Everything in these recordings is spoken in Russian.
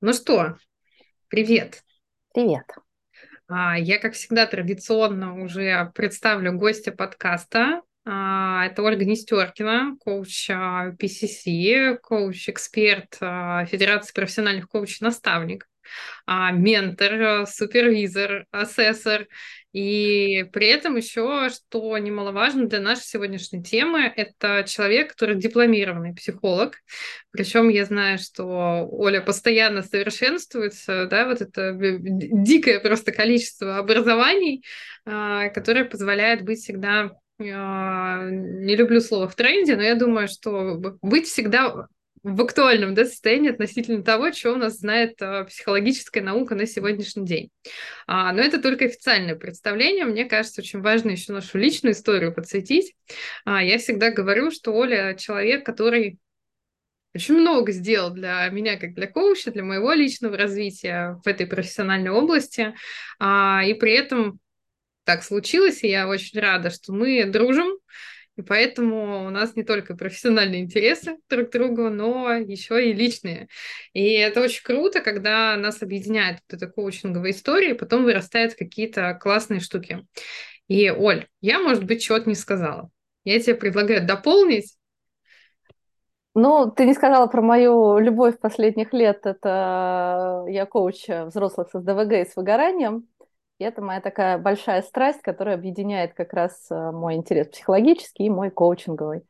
Ну что, привет. Привет. А, я, как всегда, традиционно уже представлю гостя подкаста. А, это Ольга Нестеркина, коуч PCC, коуч-эксперт Федерации профессиональных коучей-наставник, ментор, супервизор, ассессор – и при этом еще, что немаловажно для нашей сегодняшней темы, это человек, который дипломированный психолог. Причем я знаю, что Оля постоянно совершенствуется, да, вот это дикое просто количество образований, а, которое позволяет быть всегда а, не люблю слово в тренде, но я думаю, что быть всегда в актуальном да, состоянии относительно того, что у нас знает а, психологическая наука на сегодняшний день. А, но это только официальное представление. Мне кажется, очень важно еще нашу личную историю подсветить. А, я всегда говорю, что Оля человек, который очень много сделал для меня, как для коуча, для моего личного развития в этой профессиональной области. А, и при этом так случилось, и я очень рада, что мы дружим, и поэтому у нас не только профессиональные интересы друг к другу, но еще и личные. И это очень круто, когда нас объединяет вот эта коучинговая история, и потом вырастают какие-то классные штуки. И, Оль, я, может быть, чего-то не сказала. Я тебе предлагаю дополнить. Ну, ты не сказала про мою любовь последних лет. Это я коуч взрослых с СДВГ и с выгоранием. И это моя такая большая страсть, которая объединяет как раз э, мой интерес психологический и мой коучинговый.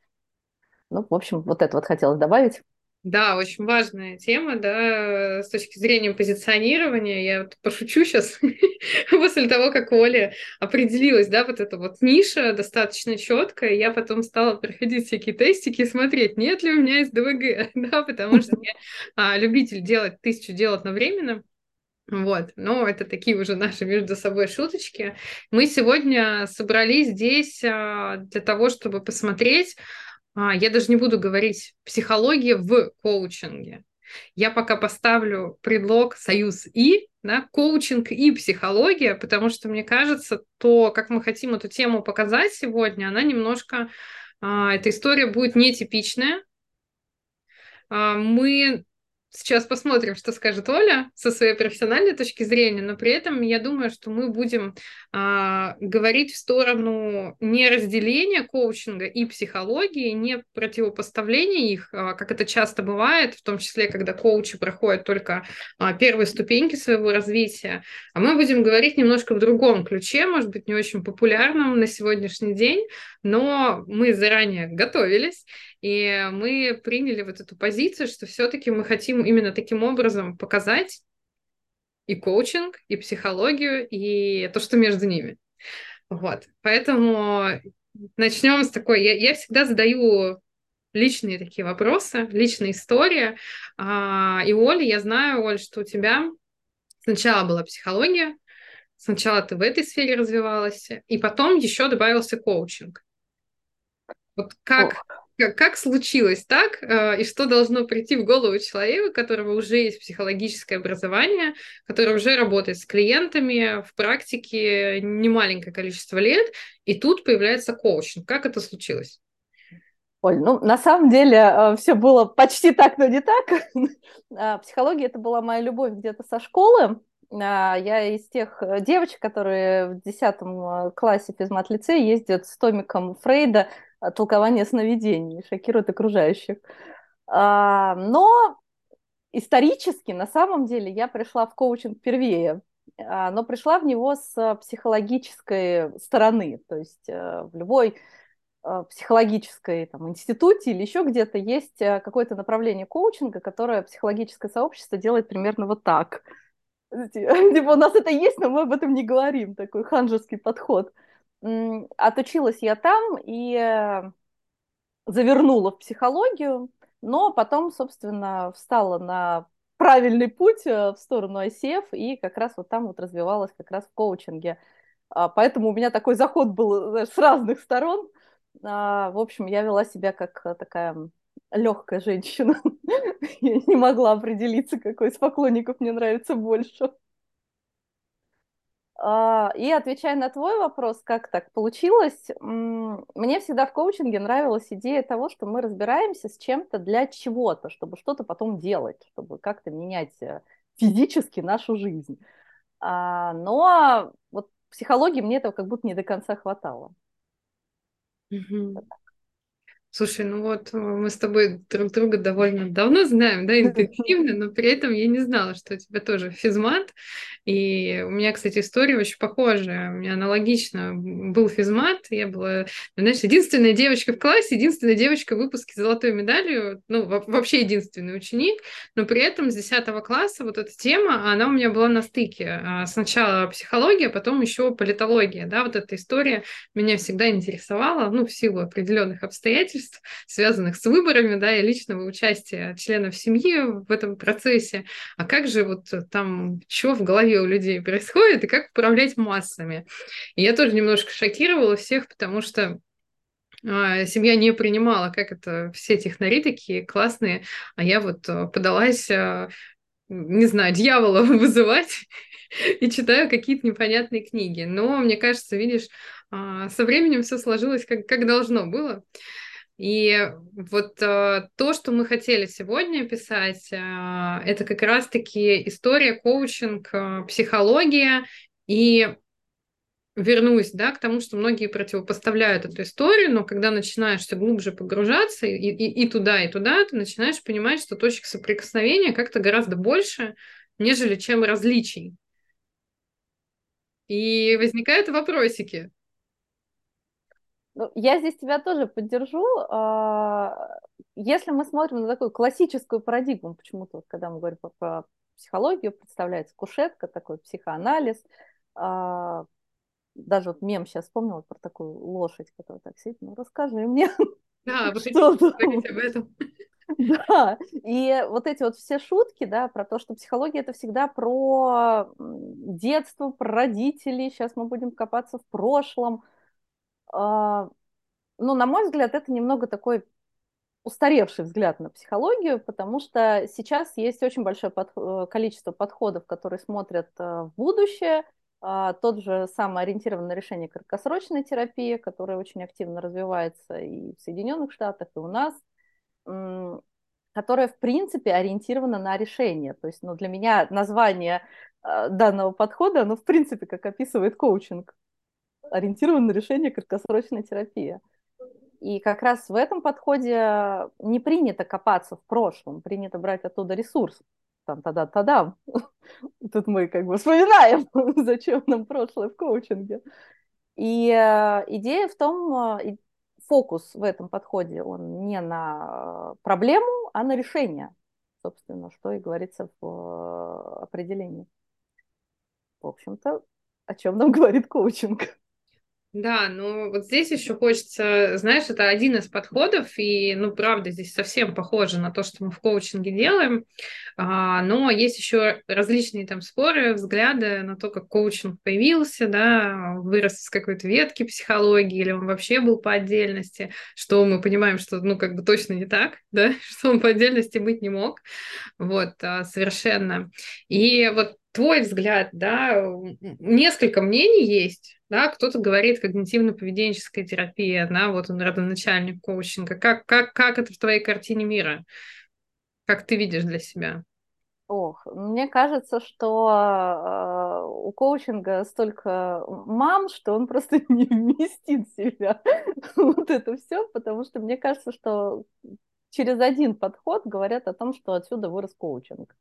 Ну, в общем, вот это вот хотелось добавить. Да, очень важная тема, да, с точки зрения позиционирования. Я вот пошучу сейчас после того, как Оля определилась, да, вот эта вот ниша достаточно четкая. Я потом стала проходить всякие тестики и смотреть, нет ли у меня СДВГ, да, потому что я а, любитель делать тысячу дел одновременно. Вот, но это такие уже наши между собой шуточки. Мы сегодня собрались здесь а, для того, чтобы посмотреть, а, я даже не буду говорить психология в коучинге. Я пока поставлю предлог союз и, да, коучинг и психология, потому что мне кажется, то, как мы хотим эту тему показать сегодня, она немножко, а, эта история будет нетипичная. Мы Сейчас посмотрим, что скажет Оля со своей профессиональной точки зрения, но при этом я думаю, что мы будем а, говорить в сторону не разделения коучинга и психологии, не противопоставления их, а, как это часто бывает, в том числе, когда коучи проходят только а, первые ступеньки своего развития, а мы будем говорить немножко в другом ключе, может быть, не очень популярном на сегодняшний день, но мы заранее готовились, и мы приняли вот эту позицию, что все-таки мы хотим именно таким образом показать и коучинг, и психологию, и то, что между ними. Вот. Поэтому начнем с такой. Я, я всегда задаю личные такие вопросы, личная история. А, и Оля, я знаю, Оль, что у тебя сначала была психология, сначала ты в этой сфере развивалась, и потом еще добавился коучинг. Вот как, как, как случилось так, э, и что должно прийти в голову человека, у которого уже есть психологическое образование, который уже работает с клиентами в практике немаленькое количество лет, и тут появляется коучинг. Как это случилось? Оль, ну, на самом деле э, все было почти так, но не так. А, психология – это была моя любовь где-то со школы. А, я из тех э, девочек, которые в 10 классе физмат-лицея ездят с томиком Фрейда толкование сновидений, шокирует окружающих. А, но исторически, на самом деле, я пришла в коучинг впервые, а, но пришла в него с психологической стороны, то есть э, в любой э, психологической там, институте или еще где-то есть э, какое-то направление коучинга, которое психологическое сообщество делает примерно вот так. Типа у нас это есть, но мы об этом не говорим, такой ханжеский подход. Отучилась я там и э, завернула в психологию, но потом, собственно, встала на правильный путь э, в сторону ICF и как раз вот там вот развивалась как раз в коучинге. А, поэтому у меня такой заход был знаешь, с разных сторон. А, в общем, я вела себя как такая легкая женщина. Я не могла определиться, какой из поклонников мне нравится больше. А, и отвечая на твой вопрос, как так получилось, мне всегда в коучинге нравилась идея того, что мы разбираемся с чем-то для чего-то, чтобы что-то потом делать, чтобы как-то менять э, физически нашу жизнь. А, но вот психологии мне этого как будто не до конца хватало. Угу. Слушай, ну вот э, мы с тобой друг друга довольно давно знаем, да, интенсивно, но при этом я не знала, что у тебя тоже физмат. И у меня, кстати, история очень похожая. У меня аналогично был физмат. Я была, знаешь, единственная девочка в классе, единственная девочка в выпуске с золотой медалью, ну, вообще единственный ученик. Но при этом с 10 класса вот эта тема, она у меня была на стыке. А сначала психология, потом еще политология, да, вот эта история меня всегда интересовала, ну, в силу определенных обстоятельств обязательств, связанных с выборами, да, и личного участия членов семьи в этом процессе. А как же вот там, что в голове у людей происходит, и как управлять массами? И я тоже немножко шокировала всех, потому что а, семья не принимала, как это все технари такие классные, а я вот а, подалась, а, не знаю, дьявола вызывать и читаю какие-то непонятные книги. Но мне кажется, видишь, со временем все сложилось как, как должно было. И вот э, то, что мы хотели сегодня писать, э, это как раз-таки история, коучинг, э, психология. И вернусь да, к тому, что многие противопоставляют эту историю, но когда начинаешь все глубже погружаться и, и, и туда, и туда, ты начинаешь понимать, что точек соприкосновения как-то гораздо больше, нежели чем различий. И возникают вопросики. Ну, я здесь тебя тоже поддержу. А, если мы смотрим на такую классическую парадигму, почему-то, когда мы говорим про психологию, представляется кушетка, такой психоанализ. А, даже вот мем сейчас вспомнила про такую лошадь, которая так сидит. Ну, расскажи мне. Да, вы хотите об этом. Да, и вот эти вот все шутки, да, про то, что психология это всегда про детство, про родителей, сейчас мы будем копаться в прошлом, ну, на мой взгляд, это немного такой устаревший взгляд на психологию, потому что сейчас есть очень большое под... Э, количество подходов, которые смотрят э, в будущее. А, тот же самый ориентированный на решение краткосрочной терапии, которая очень активно развивается и в Соединенных Штатах, и у нас, которая, в принципе, ориентирована на решение. То есть, ну, для меня название э, данного подхода, оно, в принципе, как описывает коучинг, ориентирован на решение краткосрочной терапии. И как раз в этом подходе не принято копаться в прошлом, принято брать оттуда ресурс. Там, тогда тогда Тут мы как бы вспоминаем, зачем нам прошлое в коучинге. И э, идея в том, э, фокус в этом подходе, он не на проблему, а на решение, собственно, что и говорится в э, определении. В общем-то, о чем нам говорит коучинг. Да, ну вот здесь еще хочется, знаешь, это один из подходов, и, ну, правда, здесь совсем похоже на то, что мы в коучинге делаем, а, но есть еще различные там споры, взгляды на то, как коучинг появился, да, вырос из какой-то ветки психологии, или он вообще был по отдельности, что мы понимаем, что, ну, как бы точно не так, да, что он по отдельности быть не мог, вот, а, совершенно. И вот твой взгляд, да, несколько мнений есть, да, кто-то говорит когнитивно-поведенческая терапия, да, вот он родоначальник коучинга. Как, как, как это в твоей картине мира? Как ты видишь для себя? Ох, мне кажется, что э, у коучинга столько мам, что он просто не вместит в себя вот это все, потому что мне кажется, что через один подход говорят о том, что отсюда вырос коучинг.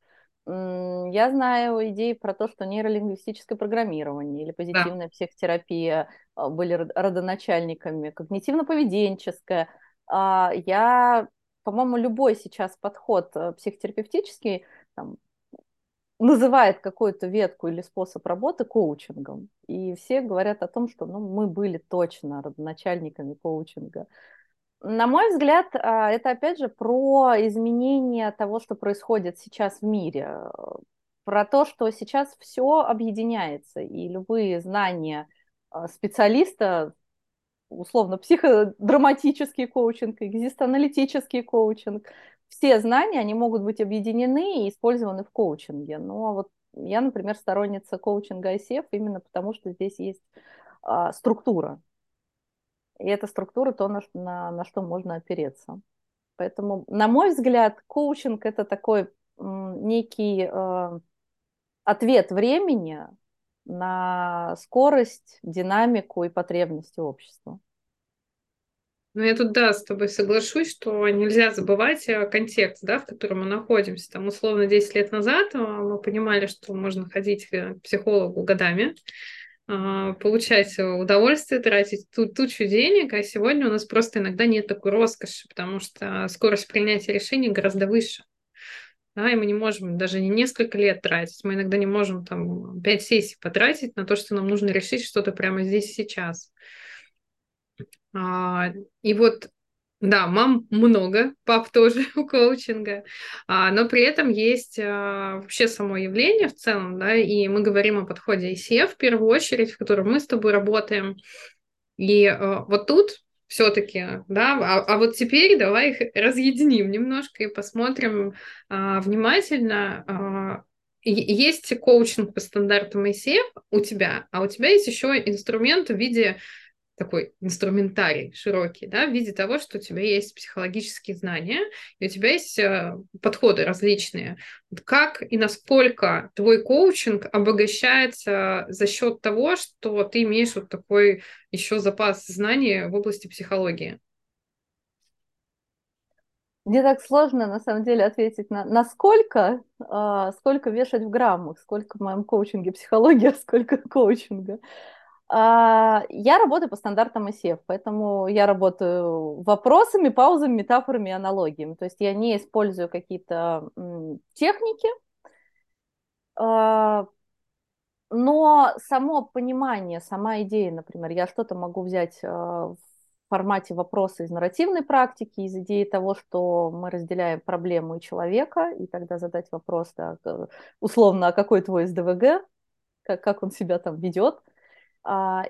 Я знаю идеи про то, что нейролингвистическое программирование или позитивная да. психотерапия а, были родоначальниками, когнитивно-поведенческое. А, я, по-моему, любой сейчас подход э, психотерапевтический там, называет какую-то ветку или способ работы коучингом. И все говорят о том, что ну, мы были точно родоначальниками коучинга. На мой взгляд, а, это опять же про изменение того, что происходит сейчас в мире, про то, что сейчас все объединяется, и любые знания а, специалиста, условно, психодраматический коучинг, экзистоаналитический коучинг, все знания, они могут быть объединены и использованы в коучинге. Но вот я, например, сторонница коучинга ICF именно потому, что здесь есть а, структура, и эта структура то, на, на, на что можно опереться. Поэтому, на мой взгляд, коучинг это такой некий э, ответ времени на скорость, динамику и потребности общества. Ну, я тут, да, с тобой соглашусь, что нельзя забывать э, контекст, да, в котором мы находимся. Там, условно, 10 лет назад э, мы понимали, что можно ходить к психологу годами, э, получать удовольствие, тратить ту, тучу денег, а сегодня у нас просто иногда нет такой роскоши, потому что скорость принятия решений гораздо выше. Да, и мы не можем даже не несколько лет тратить, мы иногда не можем там пять сессий потратить на то, что нам нужно решить что-то прямо здесь и сейчас. А, и вот, да, мам много, пап тоже у коучинга, а, но при этом есть а, вообще само явление в целом, да, и мы говорим о подходе ICF в первую очередь, в котором мы с тобой работаем. И а, вот тут все-таки, да, а, а вот теперь давай их разъединим немножко и посмотрим а, внимательно. А, есть коучинг по стандартам ICF у тебя, а у тебя есть еще инструмент в виде такой инструментарий широкий, да, в виде того, что у тебя есть психологические знания, и у тебя есть э, подходы различные. Как и насколько твой коучинг обогащается за счет того, что ты имеешь вот такой еще запас знаний в области психологии? Мне так сложно, на самом деле, ответить на насколько, э, сколько вешать в граммах, сколько в моем коучинге психология, сколько коучинга. А, я работаю по стандартам ICF, поэтому я работаю вопросами, паузами, метафорами, аналогиями. То есть я не использую какие-то техники, а, но само понимание, сама идея, например, я что-то могу взять а, в формате вопроса из нарративной практики, из идеи того, что мы разделяем проблему и человека, и тогда задать вопрос, да, условно, а какой твой СДВГ, как, как он себя там ведет,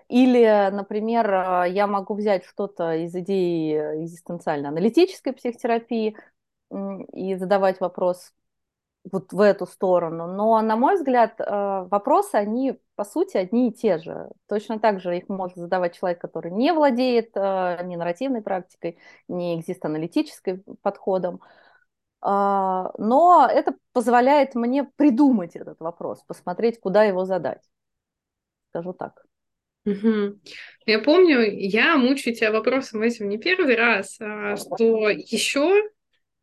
или, например, а, я могу взять что-то из идеи экзистенциально-аналитической психотерапии и задавать вопрос вот в эту сторону. Но, на мой взгляд, а, вопросы, они, по сути, одни и те же. Точно так же их может задавать человек, который не владеет ни нарративной практикой, ни экзист-аналитическим подходом. Но это позволяет мне придумать этот вопрос, посмотреть, куда его задать. Скажу так. Угу. Я помню, я мучаю тебя вопросом этим не первый раз, а что еще,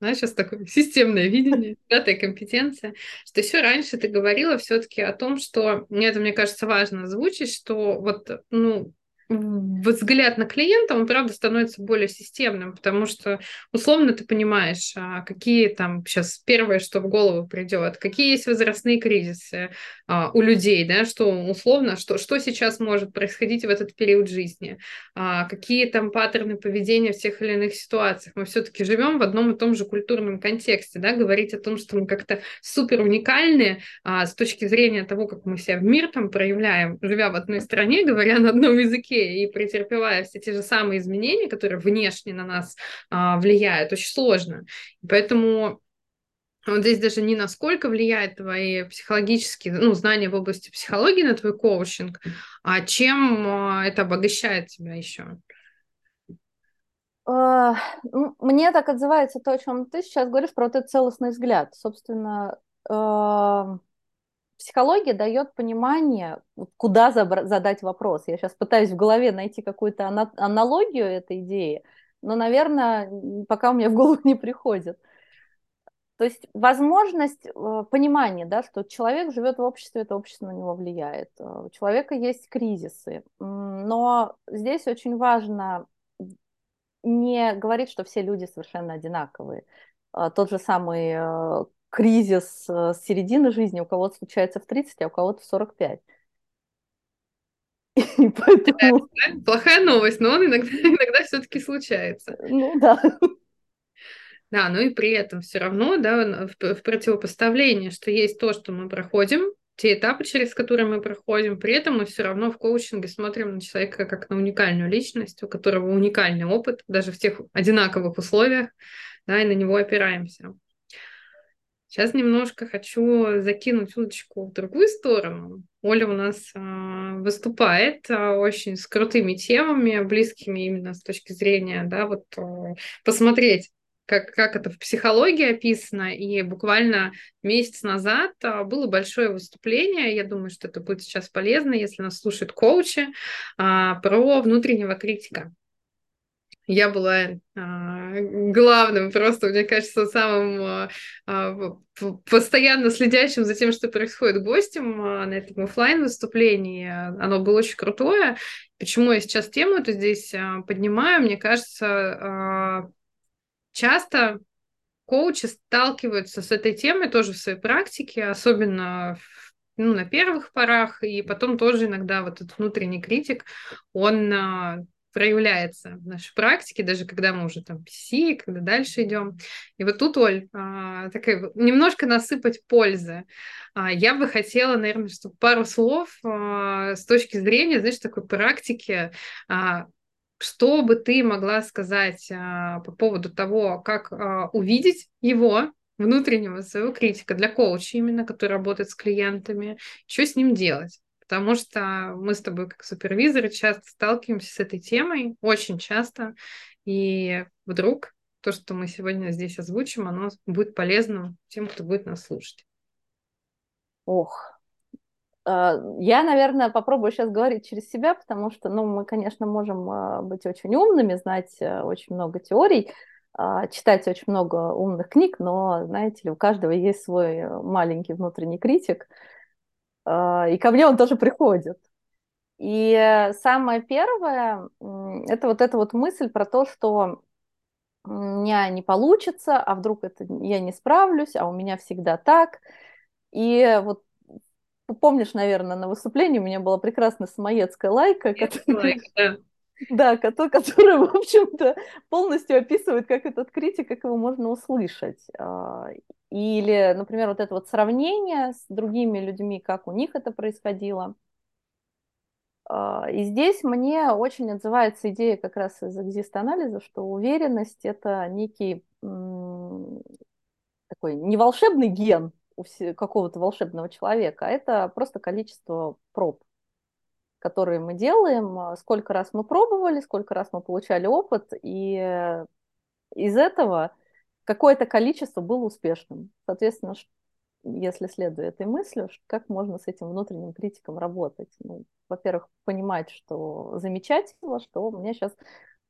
знаешь, сейчас такое системное видение, пятая компетенция, что еще раньше ты говорила все-таки о том, что, это, мне кажется, важно озвучить, что вот, ну, взгляд на клиента, он, правда, становится более системным, потому что, условно, ты понимаешь, а, какие там сейчас первое, что в голову придет, какие есть возрастные кризисы а, у людей, да, что условно, что, что сейчас может происходить в этот период жизни, а, какие там паттерны поведения в тех или иных ситуациях. Мы все-таки живем в одном и том же культурном контексте, да, говорить о том, что мы как-то супер уникальны с точки зрения того, как мы себя в мир там проявляем, живя в одной стране, говоря на одном языке, и претерпевая все те же самые изменения, которые внешне на нас а, влияют, очень сложно. поэтому вот здесь даже не насколько влияет твои психологические, ну, знания в области психологии на твой коучинг, а чем а, это обогащает тебя еще. А, мне так отзывается то, о чем ты сейчас говоришь, про этот целостный взгляд. Собственно, а, психология дает понимание, куда задать вопрос. Я сейчас пытаюсь в голове найти какую-то аналогию этой идеи, но, наверное, пока у меня в голову не приходит. То есть возможность э, понимания, да, что человек живет в обществе, это общество на него влияет. Э, у человека есть кризисы. Но здесь очень важно не говорить, что все люди совершенно одинаковые. Э, тот же самый кризис э, с середины жизни у кого-то случается в 30, а у кого-то в 45. И поэтому... Плохая новость, но он иногда, иногда все-таки случается. Ну да. Да, ну и при этом все равно, да, в, в противопоставлении, что есть то, что мы проходим, те этапы, через которые мы проходим, при этом мы все равно в коучинге смотрим на человека как на уникальную личность, у которого уникальный опыт, даже в тех одинаковых условиях, да, и на него опираемся. Сейчас немножко хочу закинуть удочку в другую сторону. Оля у нас э, выступает э, очень с крутыми темами, близкими именно с точки зрения, да, вот э, посмотреть как, как это в психологии описано, и буквально месяц назад а, было большое выступление, я думаю, что это будет сейчас полезно, если нас слушают коучи, а, про внутреннего критика. Я была а, главным, просто, мне кажется, самым а, а, постоянно следящим за тем, что происходит гостем на этом офлайн выступлении. Оно было очень крутое. Почему я сейчас тему эту здесь поднимаю? Мне кажется, часто коучи сталкиваются с этой темой тоже в своей практике, особенно ну, на первых порах, и потом тоже иногда вот этот внутренний критик, он проявляется в нашей практике, даже когда мы уже там PC, когда дальше идем. И вот тут, Оль, а, такая, немножко насыпать пользы. А, я бы хотела, наверное, чтобы пару слов с точки зрения, знаешь, такой практики, что бы ты могла сказать а, по поводу того, как а, увидеть его, внутреннего своего критика для коуча именно, который работает с клиентами, что с ним делать? Потому что мы с тобой как супервизоры часто сталкиваемся с этой темой, очень часто, и вдруг то, что мы сегодня здесь озвучим, оно будет полезным тем, кто будет нас слушать. Ох, а, я, наверное, попробую сейчас говорить через себя, потому что, ну, мы, конечно, можем а, быть очень умными, знать э, очень много теорий, а, читать очень много умных книг, но, знаете ли, у каждого есть свой э, маленький внутренний критик, и ко мне он тоже приходит. И самое первое – это вот эта вот мысль про то, что у меня не получится, а вдруг это я не справлюсь, а у меня всегда так. И вот помнишь, наверное, на выступлении у меня была прекрасная самоедская лайка, которая... Да, которая, в общем-то, полностью описывает, как этот критик, как его можно услышать. Или, например, вот это вот сравнение с другими людьми, как у них это происходило. А, и здесь мне очень отзывается идея как раз из экзист-анализа, что уверенность – это некий такой не волшебный ген, у какого-то волшебного человека, а это просто количество проб, которые мы делаем, а, сколько раз мы пробовали, сколько раз мы получали опыт, и из этого какое-то количество было успешным. Соответственно, если следуя этой мысли, как можно с этим внутренним критиком работать? Ну, во-первых, понимать, что замечательно, что у меня сейчас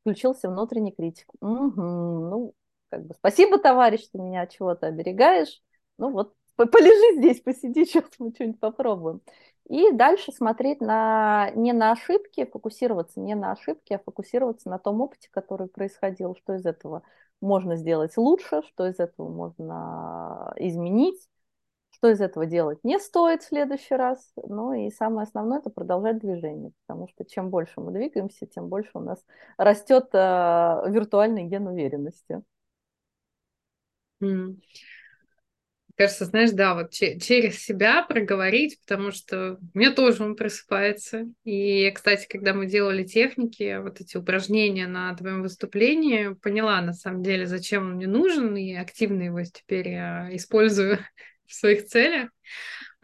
включился внутренний критик. Угу, ну, как бы спасибо, товарищ, ты меня чего-то оберегаешь. Ну вот полежи здесь, посиди, сейчас мы что-нибудь попробуем. И дальше смотреть на, не на ошибки, фокусироваться не на ошибки, а фокусироваться на том опыте, который происходил, что из этого можно сделать лучше, что из этого можно изменить, что из этого делать не стоит в следующий раз. Ну и самое основное – это продолжать движение, потому что чем больше мы двигаемся, тем больше у нас растет э, виртуальный ген уверенности. Mm кажется, знаешь, да, вот через себя проговорить, потому что у меня тоже он просыпается. И, кстати, когда мы делали техники, вот эти упражнения на твоем выступлении, поняла на самом деле, зачем он мне нужен, и активно его теперь использую в своих целях.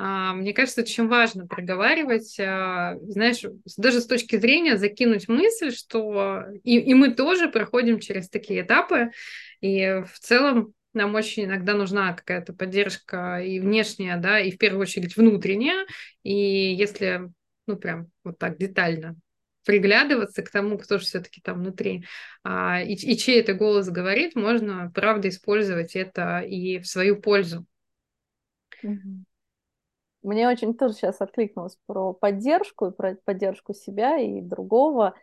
А, мне кажется, очень важно проговаривать, а, знаешь, даже с точки зрения закинуть мысль, что и, и мы тоже проходим через такие этапы, и в целом нам очень иногда нужна какая-то поддержка и внешняя, да, и в первую очередь внутренняя. И если, ну, прям вот так детально приглядываться к тому, кто же все-таки там внутри, а, и, и чей это голос говорит, можно, правда, использовать это и в свою пользу. Мне очень тоже сейчас откликнулось про поддержку, и про поддержку себя и другого.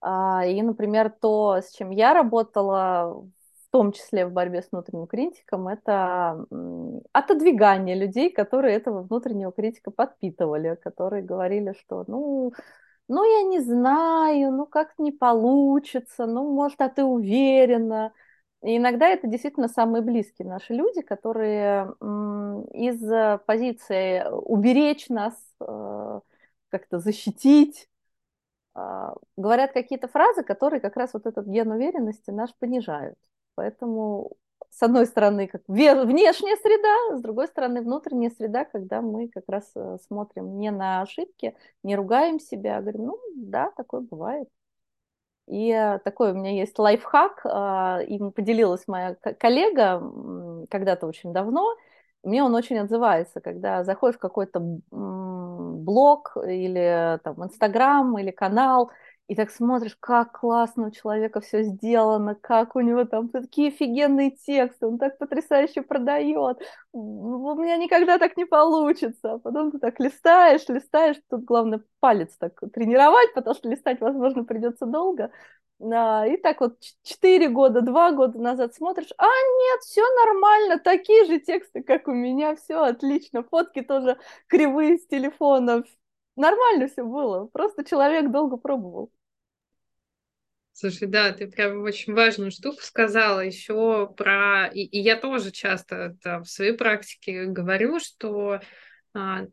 А, и, например, то, с чем я работала том числе в борьбе с внутренним критиком, это отодвигание людей, которые этого внутреннего критика подпитывали, которые говорили, что ну, ну я не знаю, ну как не получится, ну может, а ты уверена. И иногда это действительно самые близкие наши люди, которые из позиции уберечь нас, э, как-то защитить, говорят какие-то фразы, которые как раз вот этот ген уверенности наш понижают. Поэтому, с одной стороны, как внешняя среда, с другой стороны, внутренняя среда, когда мы как раз э, смотрим не на ошибки, не ругаем себя, а говорим, ну да, такое бывает. И такой у меня есть лайфхак, им поделилась моя коллега когда-то очень давно, мне он очень отзывается, когда заходишь в какой-то блог или там Инстаграм или канал, и так смотришь, как классно у человека все сделано, как у него там такие офигенные тексты, он так потрясающе продает. У меня никогда так не получится. А потом ты так листаешь, листаешь, тут главное палец так тренировать, потому что листать, возможно, придется долго. И так вот 4 года, 2 года назад смотришь, а нет, все нормально, такие же тексты, как у меня, все отлично, фотки тоже кривые с телефона, нормально все было, просто человек долго пробовал. Слушай, да, ты прям очень важную штуку сказала еще про... И, и я тоже часто это в своей практике говорю, что а,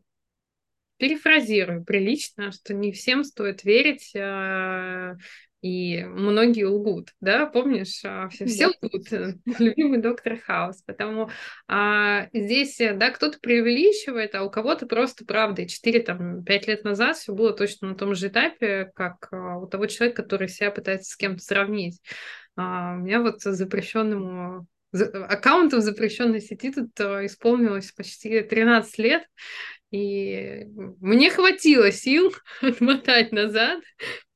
перефразирую прилично, что не всем стоит верить а, и многие лгут, да, помнишь, а, все, все лгут, э, любимый доктор Хаус, потому а, здесь, э, да, кто-то преувеличивает, а у кого-то просто правда, 4, там, 5 лет назад все было точно на том же этапе, как а, у того человека, который себя пытается с кем-то сравнить. А, у меня вот запрещенному аккаунтом запрещенной сети тут а, исполнилось почти 13 лет, и мне хватило сил отмотать назад,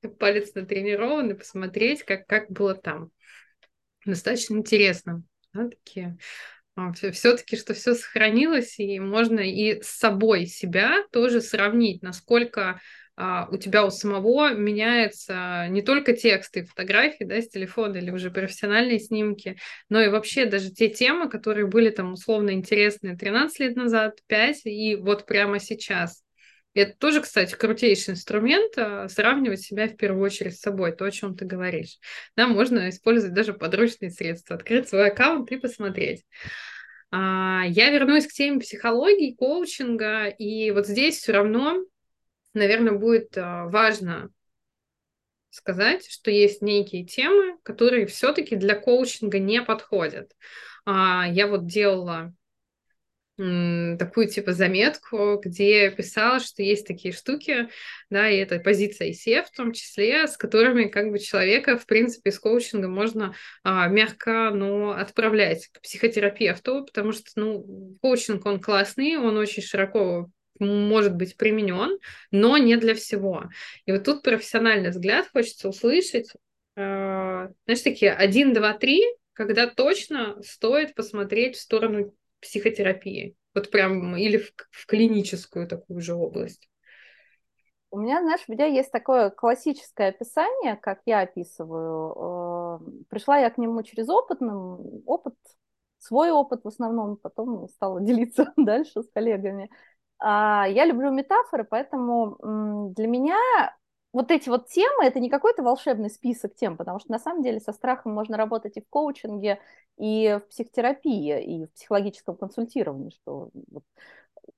палец натренированный, посмотреть, как, как было там. Достаточно интересно. Да, такие а, все-таки, что все сохранилось, и можно и с собой себя тоже сравнить, насколько а, у тебя у самого меняются не только тексты и фотографии да, с телефона или уже профессиональные снимки, но и вообще даже те темы, которые были там условно интересные 13 лет назад, 5, и вот прямо сейчас. Это тоже, кстати, крутейший инструмент а, сравнивать себя в первую очередь с собой, то, о чем ты говоришь. Да, можно использовать даже подручные средства, открыть свой аккаунт и посмотреть. А, я вернусь к теме психологии, коучинга, и вот здесь все равно наверное, будет а, важно сказать, что есть некие темы, которые все-таки для коучинга не подходят. Я вот делала такую типа заметку, где писала, что есть такие штуки, да, и это позиция ICF в том числе, с которыми как бы человека, в принципе, с коучинга можно а, мягко, но отправлять к психотерапевту, потому что, ну, коучинг, он классный, он очень широко может быть применен, но не для всего. И вот тут профессиональный взгляд хочется услышать, э, знаешь, такие один, два, три, когда точно стоит посмотреть в сторону психотерапии, вот прям или в, в клиническую такую же область. У меня, знаешь, у меня есть такое классическое описание, как я описываю. Э, пришла я к нему через опытным, опыт, свой опыт в основном, потом стала делиться дальше с коллегами. А, я люблю метафоры, поэтому для меня вот эти вот темы, это не какой-то волшебный список тем, потому что на самом деле со страхом можно работать и в коучинге, и в психотерапии, и в психологическом консультировании, что вот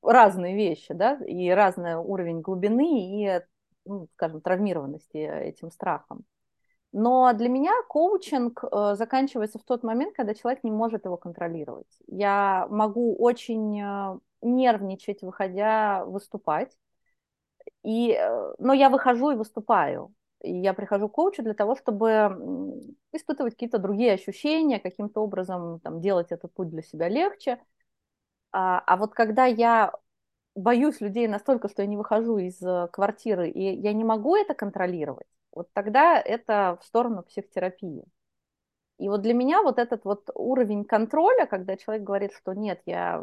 разные вещи, да, и разный уровень глубины и, ну, скажем, травмированности этим страхом. Но для меня коучинг э, заканчивается в тот момент, когда человек не может его контролировать. Я могу очень э, нервничать, выходя выступать. И, э, но я выхожу и выступаю. И я прихожу к коучу для того, чтобы испытывать какие-то другие ощущения, каким-то образом там, делать этот путь для себя легче. А, а вот когда я боюсь людей настолько, что я не выхожу из э, квартиры, и я не могу это контролировать, вот тогда это в сторону психотерапии. И вот для меня вот этот вот уровень контроля, когда человек говорит, что нет, я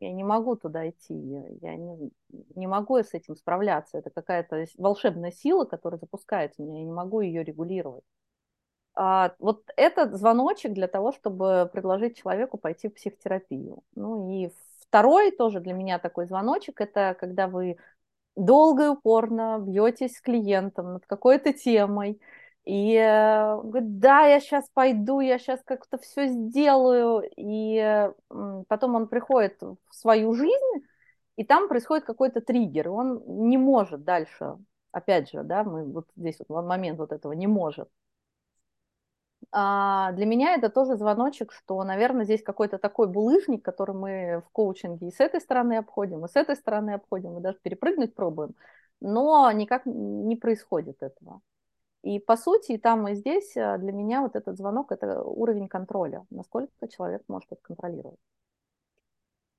я не могу туда идти, я не, не могу с этим справляться. Это какая-то волшебная сила, которая запускается меня, я не могу ее регулировать. А, вот это звоночек для того, чтобы предложить человеку пойти в психотерапию. Ну и второй тоже для меня такой звоночек, это когда вы долго и упорно бьетесь с клиентом над какой-то темой, и э, говорит, да, я сейчас пойду, я сейчас как-то все сделаю. И потом он приходит в свою жизнь, и там происходит какой-то триггер, он не может дальше. Опять же, да, мы вот здесь вот момент вот этого не может. А для меня это тоже звоночек, что, наверное, здесь какой-то такой булыжник, который мы в коучинге и с этой стороны обходим, и с этой стороны обходим, и даже перепрыгнуть пробуем, но никак не происходит этого. И по сути, и там, и здесь для меня вот этот звонок – это уровень контроля, насколько человек может это контролировать.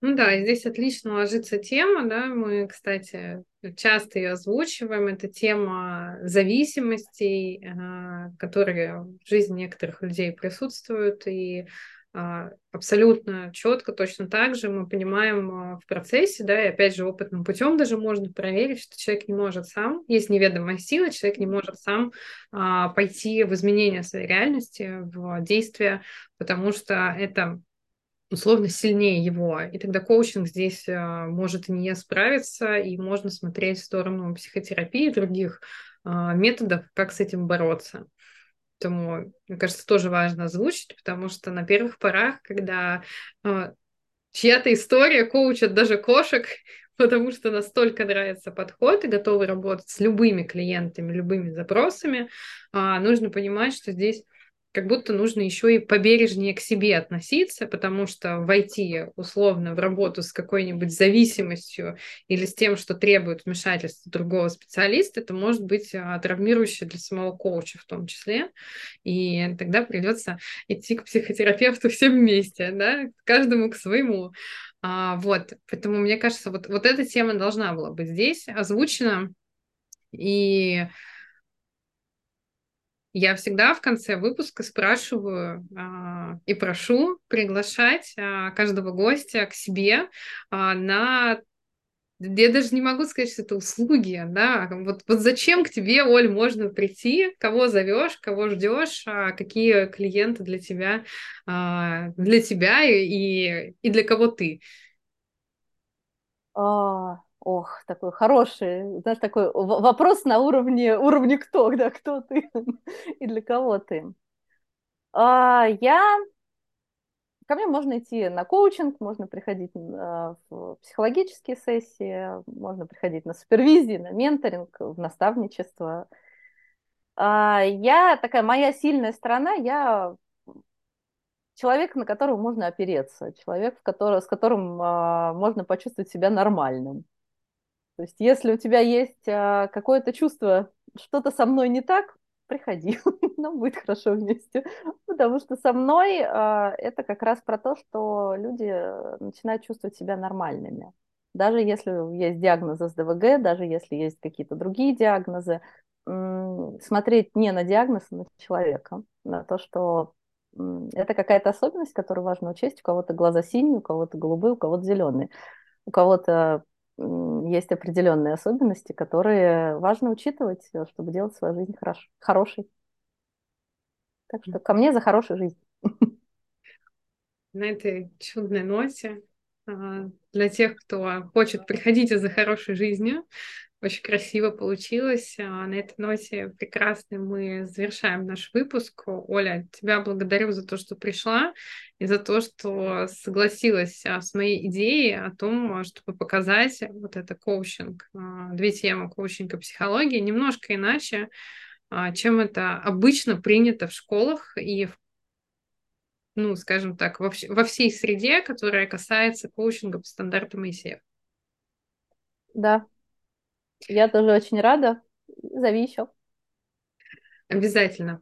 Ну да, здесь отлично ложится тема, да, мы, кстати, часто ее озвучиваем, это тема зависимостей, а, которые в жизни некоторых людей присутствуют, и абсолютно четко, точно так же мы понимаем а, в процессе, да, и опять же опытным путем даже можно проверить, что человек не может сам, есть неведомая сила, человек не может сам пойти в изменение своей реальности, в действие, потому что это условно сильнее его. И тогда коучинг здесь а, может не справиться, и можно смотреть в сторону психотерапии и других а, методов, как с этим бороться. Поэтому, мне кажется, тоже важно озвучить, потому что на первых порах, когда а, чья-то история коучат даже кошек, потому что настолько нравится подход и готовы работать с любыми клиентами, любыми запросами, нужно понимать, что здесь как будто нужно еще и побережнее к себе относиться, потому что войти условно в работу с какой-нибудь зависимостью или с тем, что требует вмешательства другого специалиста, это может быть а, травмирующе для самого коуча в том числе. И тогда придется идти к психотерапевту всем вместе, да, каждому к своему. А, вот, поэтому мне кажется, вот, вот эта тема должна была быть здесь озвучена. И я всегда в конце выпуска спрашиваю а, и прошу приглашать а, каждого гостя к себе а, на я даже не могу сказать, что это услуги, да, вот, вот зачем к тебе, Оль, можно прийти, кого зовешь, кого ждешь, а какие клиенты для тебя, а, для тебя и, и для кого ты? А, Ох, такой хороший, знаешь, такой вопрос на уровне, уровне кто, да, кто ты и для кого ты. А, я... Ко мне можно идти на коучинг, можно приходить в психологические сессии, можно приходить на супервизии, на менторинг, в наставничество. А, я такая, моя сильная сторона, я человек, на которого можно опереться, человек, в который, с которым а, можно почувствовать себя нормальным. То есть, если у тебя есть а, какое-то чувство, что-то со мной не так, приходи, нам будет хорошо вместе. Потому что со мной а, это как раз про то, что люди начинают чувствовать себя нормальными. Даже если есть диагнозы СДВГ, даже если есть какие-то другие диагнозы, смотреть не на диагноз, а на человека, на то, что это какая-то особенность, которую важно учесть. У кого-то глаза синие, у кого-то голубые, у кого-то зеленые. У кого-то есть определенные особенности, которые важно учитывать, э, чтобы делать свою жизнь хорош, хорошей. Так что ко мне за хорошую жизнь. На этой чудной ноте а, для тех, кто хочет, приходите за хорошей жизнью. Очень красиво получилось. А, на этой ноте прекрасной мы завершаем наш выпуск. Оля, тебя благодарю за то, что пришла и за то, что согласилась а, с моей идеей о том, чтобы показать вот это коучинг, а, две темы коучинг и психологии немножко иначе, чем это обычно принято в школах и в ну, скажем так, во, во всей среде, которая касается коучинга по стандартам Моисеев. Да, я тоже очень рада. Зови еще. Обязательно.